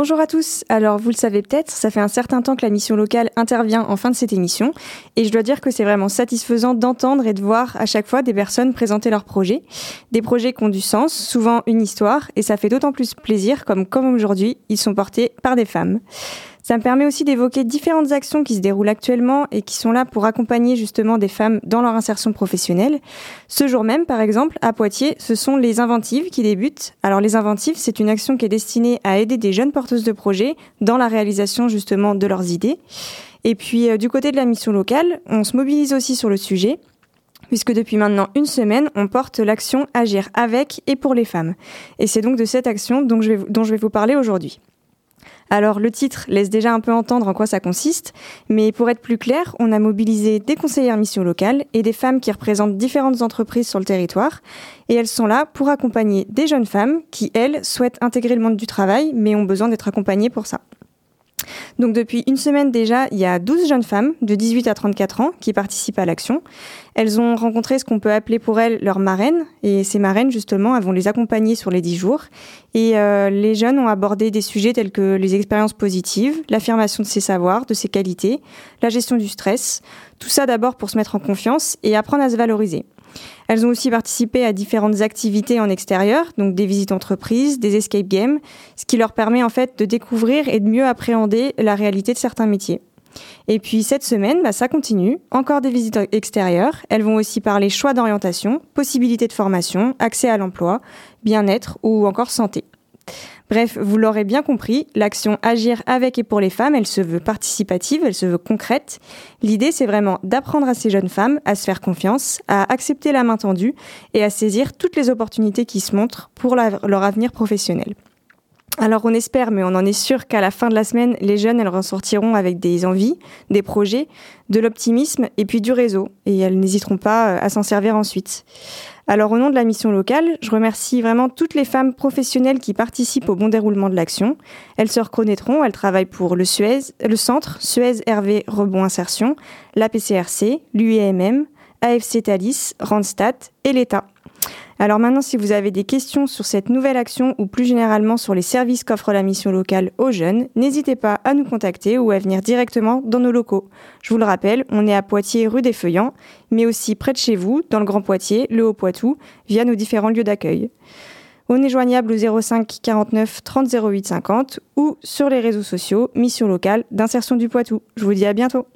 Bonjour à tous. Alors, vous le savez peut-être, ça fait un certain temps que la mission locale intervient en fin de cette émission. Et je dois dire que c'est vraiment satisfaisant d'entendre et de voir à chaque fois des personnes présenter leurs projets. Des projets qui ont du sens, souvent une histoire. Et ça fait d'autant plus plaisir comme, comme aujourd'hui, ils sont portés par des femmes. Ça me permet aussi d'évoquer différentes actions qui se déroulent actuellement et qui sont là pour accompagner justement des femmes dans leur insertion professionnelle. Ce jour même, par exemple, à Poitiers, ce sont les inventives qui débutent. Alors les inventives, c'est une action qui est destinée à aider des jeunes porteuses de projets dans la réalisation justement de leurs idées. Et puis euh, du côté de la mission locale, on se mobilise aussi sur le sujet puisque depuis maintenant une semaine, on porte l'action Agir avec et pour les femmes. Et c'est donc de cette action dont je vais, dont je vais vous parler aujourd'hui. Alors le titre laisse déjà un peu entendre en quoi ça consiste, mais pour être plus clair, on a mobilisé des conseillères mission locales et des femmes qui représentent différentes entreprises sur le territoire, et elles sont là pour accompagner des jeunes femmes qui, elles, souhaitent intégrer le monde du travail, mais ont besoin d'être accompagnées pour ça. Donc depuis une semaine déjà, il y a 12 jeunes femmes de 18 à 34 ans qui participent à l'action. Elles ont rencontré ce qu'on peut appeler pour elles leur marraine. Et ces marraines, justement, elles vont les accompagner sur les 10 jours. Et euh, les jeunes ont abordé des sujets tels que les expériences positives, l'affirmation de ses savoirs, de ses qualités, la gestion du stress. Tout ça d'abord pour se mettre en confiance et apprendre à se valoriser. Elles ont aussi participé à différentes activités en extérieur, donc des visites d'entreprise, des escape games, ce qui leur permet en fait de découvrir et de mieux appréhender la réalité de certains métiers. Et puis cette semaine, bah, ça continue. Encore des visites extérieures. Elles vont aussi parler choix d'orientation, possibilités de formation, accès à l'emploi, bien-être ou encore santé. Bref, vous l'aurez bien compris, l'action Agir avec et pour les femmes, elle se veut participative, elle se veut concrète. L'idée, c'est vraiment d'apprendre à ces jeunes femmes à se faire confiance, à accepter la main tendue et à saisir toutes les opportunités qui se montrent pour leur avenir professionnel. Alors on espère, mais on en est sûr qu'à la fin de la semaine, les jeunes, elles ressortiront avec des envies, des projets, de l'optimisme et puis du réseau. Et elles n'hésiteront pas euh, à s'en servir ensuite. Alors au nom de la mission locale, je remercie vraiment toutes les femmes professionnelles qui participent au bon déroulement de l'action. Elles se reconnaîtront, elles travaillent pour le Suez, le centre Suez Hervé Rebond Insertion, la PCRC, l'UEMM, AFC Thalys, Randstad et l'État. Alors maintenant, si vous avez des questions sur cette nouvelle action ou plus généralement sur les services qu'offre la mission locale aux jeunes, n'hésitez pas à nous contacter ou à venir directement dans nos locaux. Je vous le rappelle, on est à Poitiers, rue des Feuillants, mais aussi près de chez vous, dans le Grand Poitiers, le Haut-Poitou, via nos différents lieux d'accueil. On est joignable au 05 49 30 08 50 ou sur les réseaux sociaux Mission locale d'insertion du Poitou. Je vous dis à bientôt.